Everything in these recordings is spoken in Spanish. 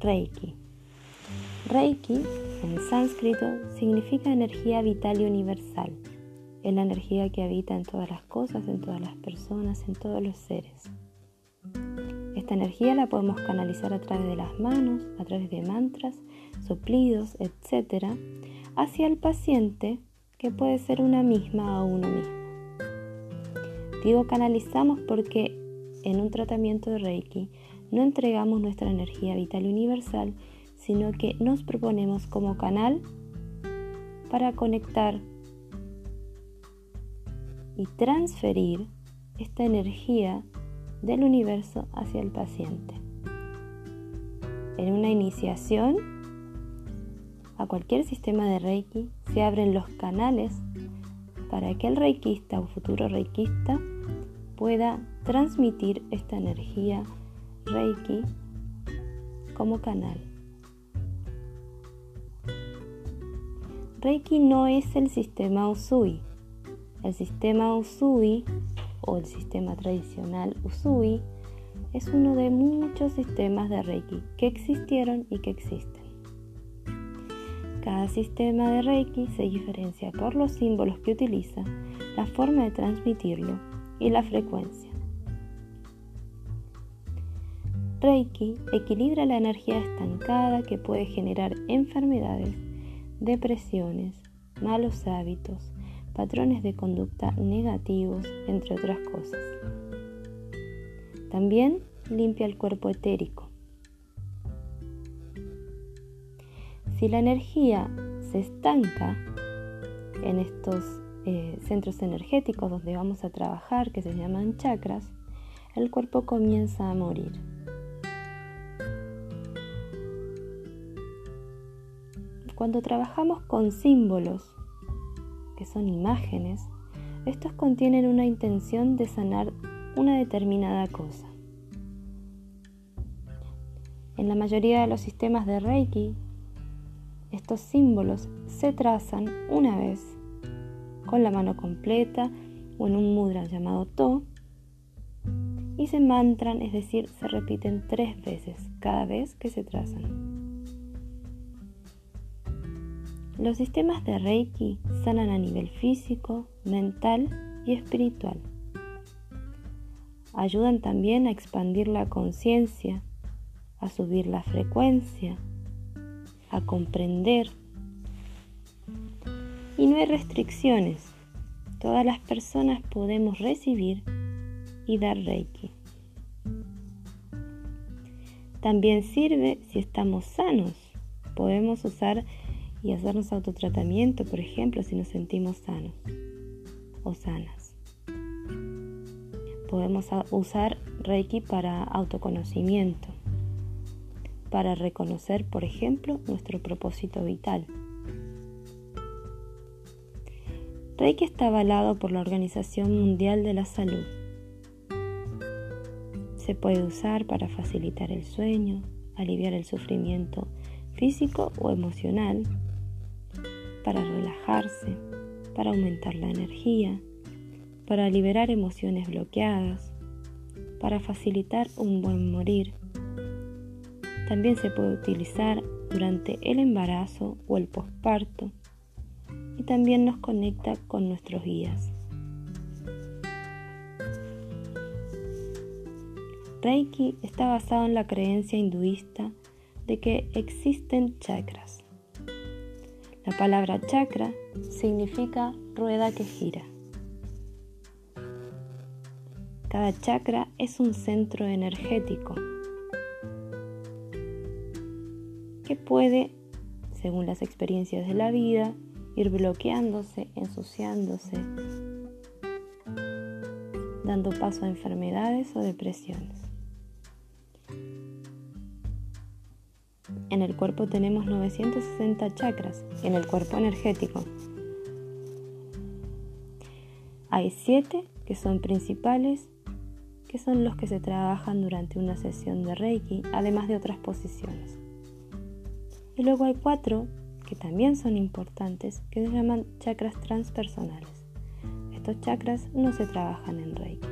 Reiki. Reiki, en sánscrito, significa energía vital y universal. Es la energía que habita en todas las cosas, en todas las personas, en todos los seres. Esta energía la podemos canalizar a través de las manos, a través de mantras, soplidos, etc., hacia el paciente, que puede ser una misma o uno mismo. Digo canalizamos porque en un tratamiento de Reiki no entregamos nuestra energía vital universal, sino que nos proponemos como canal para conectar y transferir esta energía del universo hacia el paciente. En una iniciación a cualquier sistema de Reiki se abren los canales para que el reikista o futuro reikista pueda transmitir esta energía Reiki como canal. Reiki no es el sistema Usui. El sistema Usui o el sistema tradicional Usui es uno de muchos sistemas de Reiki que existieron y que existen. Cada sistema de Reiki se diferencia por los símbolos que utiliza, la forma de transmitirlo y la frecuencia. Reiki equilibra la energía estancada que puede generar enfermedades, depresiones, malos hábitos, patrones de conducta negativos, entre otras cosas. También limpia el cuerpo etérico. Si la energía se estanca en estos eh, centros energéticos donde vamos a trabajar, que se llaman chakras, el cuerpo comienza a morir. Cuando trabajamos con símbolos que son imágenes, estos contienen una intención de sanar una determinada cosa. En la mayoría de los sistemas de Reiki, estos símbolos se trazan una vez con la mano completa o en un mudra llamado To y se mantran, es decir, se repiten tres veces cada vez que se trazan. Los sistemas de Reiki sanan a nivel físico, mental y espiritual. Ayudan también a expandir la conciencia, a subir la frecuencia, a comprender. Y no hay restricciones. Todas las personas podemos recibir y dar Reiki. También sirve si estamos sanos. Podemos usar y hacernos autotratamiento, por ejemplo, si nos sentimos sanos o sanas. Podemos usar Reiki para autoconocimiento, para reconocer, por ejemplo, nuestro propósito vital. Reiki está avalado por la Organización Mundial de la Salud. Se puede usar para facilitar el sueño, aliviar el sufrimiento físico o emocional, para relajarse, para aumentar la energía, para liberar emociones bloqueadas, para facilitar un buen morir. También se puede utilizar durante el embarazo o el posparto y también nos conecta con nuestros guías. Reiki está basado en la creencia hinduista de que existen chakras la palabra chakra significa rueda que gira. Cada chakra es un centro energético que puede, según las experiencias de la vida, ir bloqueándose, ensuciándose, dando paso a enfermedades o depresiones. En el cuerpo tenemos 960 chakras, en el cuerpo energético. Hay 7 que son principales, que son los que se trabajan durante una sesión de Reiki, además de otras posiciones. Y luego hay 4 que también son importantes, que se llaman chakras transpersonales. Estos chakras no se trabajan en Reiki.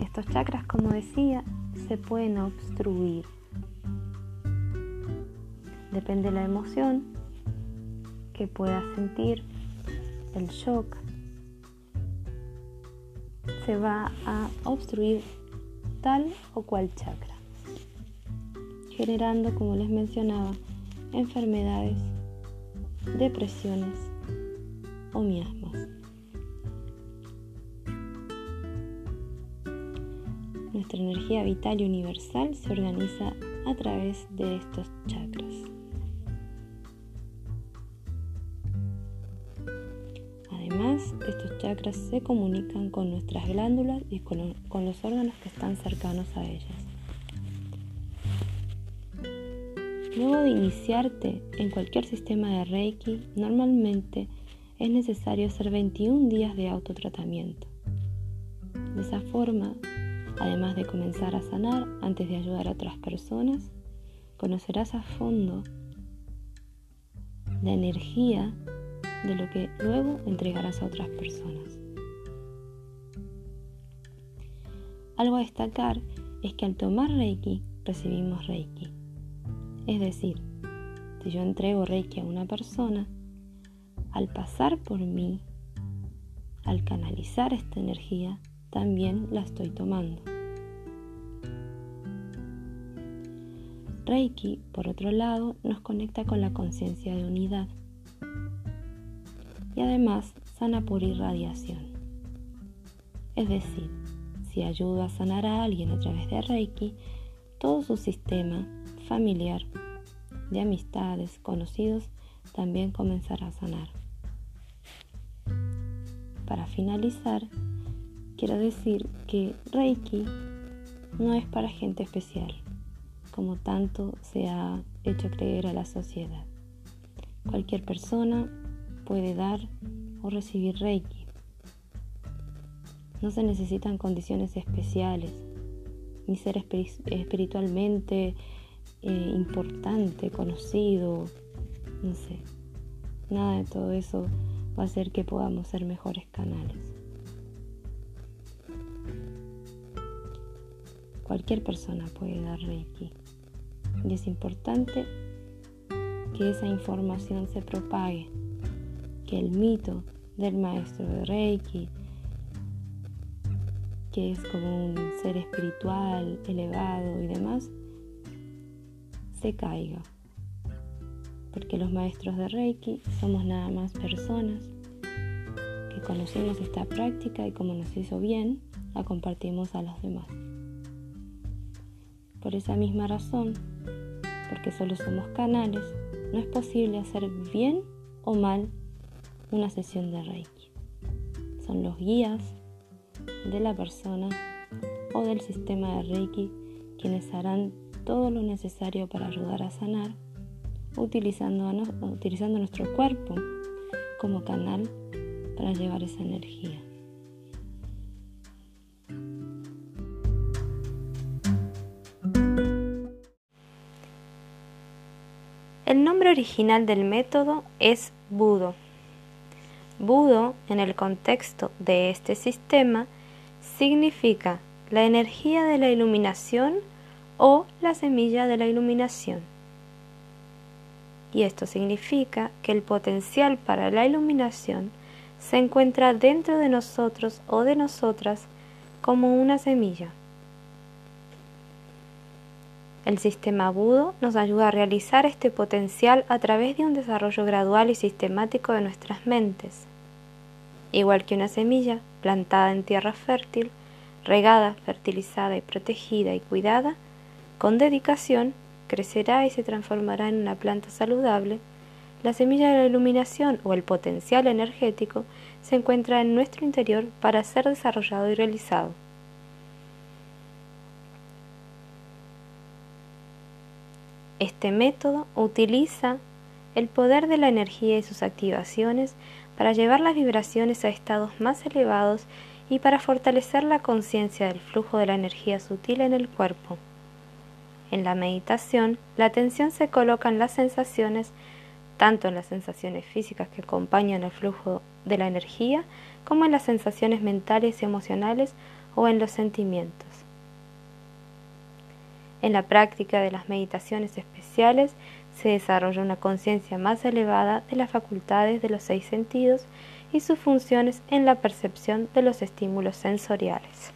Estos chakras, como decía, se pueden obstruir. Depende de la emoción que puedas sentir, el shock, se va a obstruir tal o cual chakra, generando, como les mencionaba, enfermedades, depresiones o miasmas. Nuestra energía vital y universal se organiza a través de estos chakras. Además, estos chakras se comunican con nuestras glándulas y con, los órganos que están cercanos a ellas. Luego de iniciarte en cualquier sistema de Reiki, normalmente es necesario hacer 21 días de autotratamiento. De esa forma, además de comenzar a sanar antes de ayudar a otras personas, conocerás a fondo la energía de lo que luego entregarás a otras personas. Algo a destacar es que al tomar Reiki recibimos Reiki. Es decir, si yo entrego Reiki a una persona, al pasar por mí, al canalizar esta energía, también la estoy tomando. Reiki, por otro lado, nos conecta con la conciencia de unidad y además sana por irradiación. Es decir, si ayudo a sanar a alguien a través de Reiki, todo su sistema familiar, de amistades, conocidos, también comenzará a sanar. Para finalizar, quiero decir que Reiki no es para gente especial, como tanto se ha hecho creer a la sociedad. Cualquier persona puede dar o recibir Reiki. No se necesitan condiciones especiales, ni ser espiritualmente eh, importante, conocido, no sé. Nada de todo eso va a hacer que podamos ser mejores canales. Cualquier persona puede dar Reiki. Y es importante que esa información se propague que el mito del maestro de Reiki, que es como un ser espiritual, elevado y demás, se caiga. Porque los maestros de Reiki somos nada más personas que conocemos esta práctica y como nos hizo bien, la compartimos a los demás. Por esa misma razón, porque solo somos canales, no es posible hacer bien o mal una sesión de Reiki. Son los guías de la persona o del sistema de Reiki quienes harán todo lo necesario para ayudar a sanar utilizando, utilizando nuestro cuerpo como canal para llevar esa energía. Original del método es Budo Budo, en el contexto de este sistema, significa la energía de la iluminación o la semilla de la iluminación. Y esto significa que el potencial para la iluminación se encuentra dentro de nosotros o de nosotras como una semilla. El sistema Budo nos ayuda a realizar este potencial a través de un desarrollo gradual y sistemático de nuestras mentes igual que una semilla plantada en tierra fértil, regada, fertilizada y protegida y cuidada, con dedicación crecerá y se transformará en una planta saludable, la semilla de la iluminación o el potencial energético se encuentra en nuestro interior para ser desarrollado y realizado. Este método utiliza el poder de la energía y sus activaciones para llevar las vibraciones a estados más elevados y para fortalecer la conciencia del flujo de la energía sutil en el cuerpo. En la meditación, la atención se coloca en las sensaciones, tanto en las sensaciones físicas que acompañan el flujo de la energía, como en las sensaciones mentales y emocionales o en los sentimientos. En la práctica de las meditaciones especiales se desarrolla una conciencia más elevada de las facultades de los seis sentidos y sus funciones en la percepción de los estímulos sensoriales.